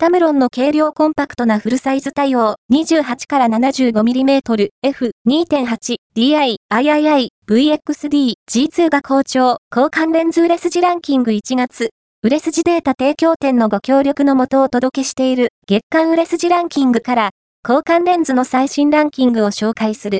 タムロンの軽量コンパクトなフルサイズ対応 28-75mm F2.8 DI III VXD G2 が好調交換レンズ売れ筋ランキング1月売れ筋データ提供店のご協力のもとお届けしている月間売れ筋ランキングから交換レンズの最新ランキングを紹介する。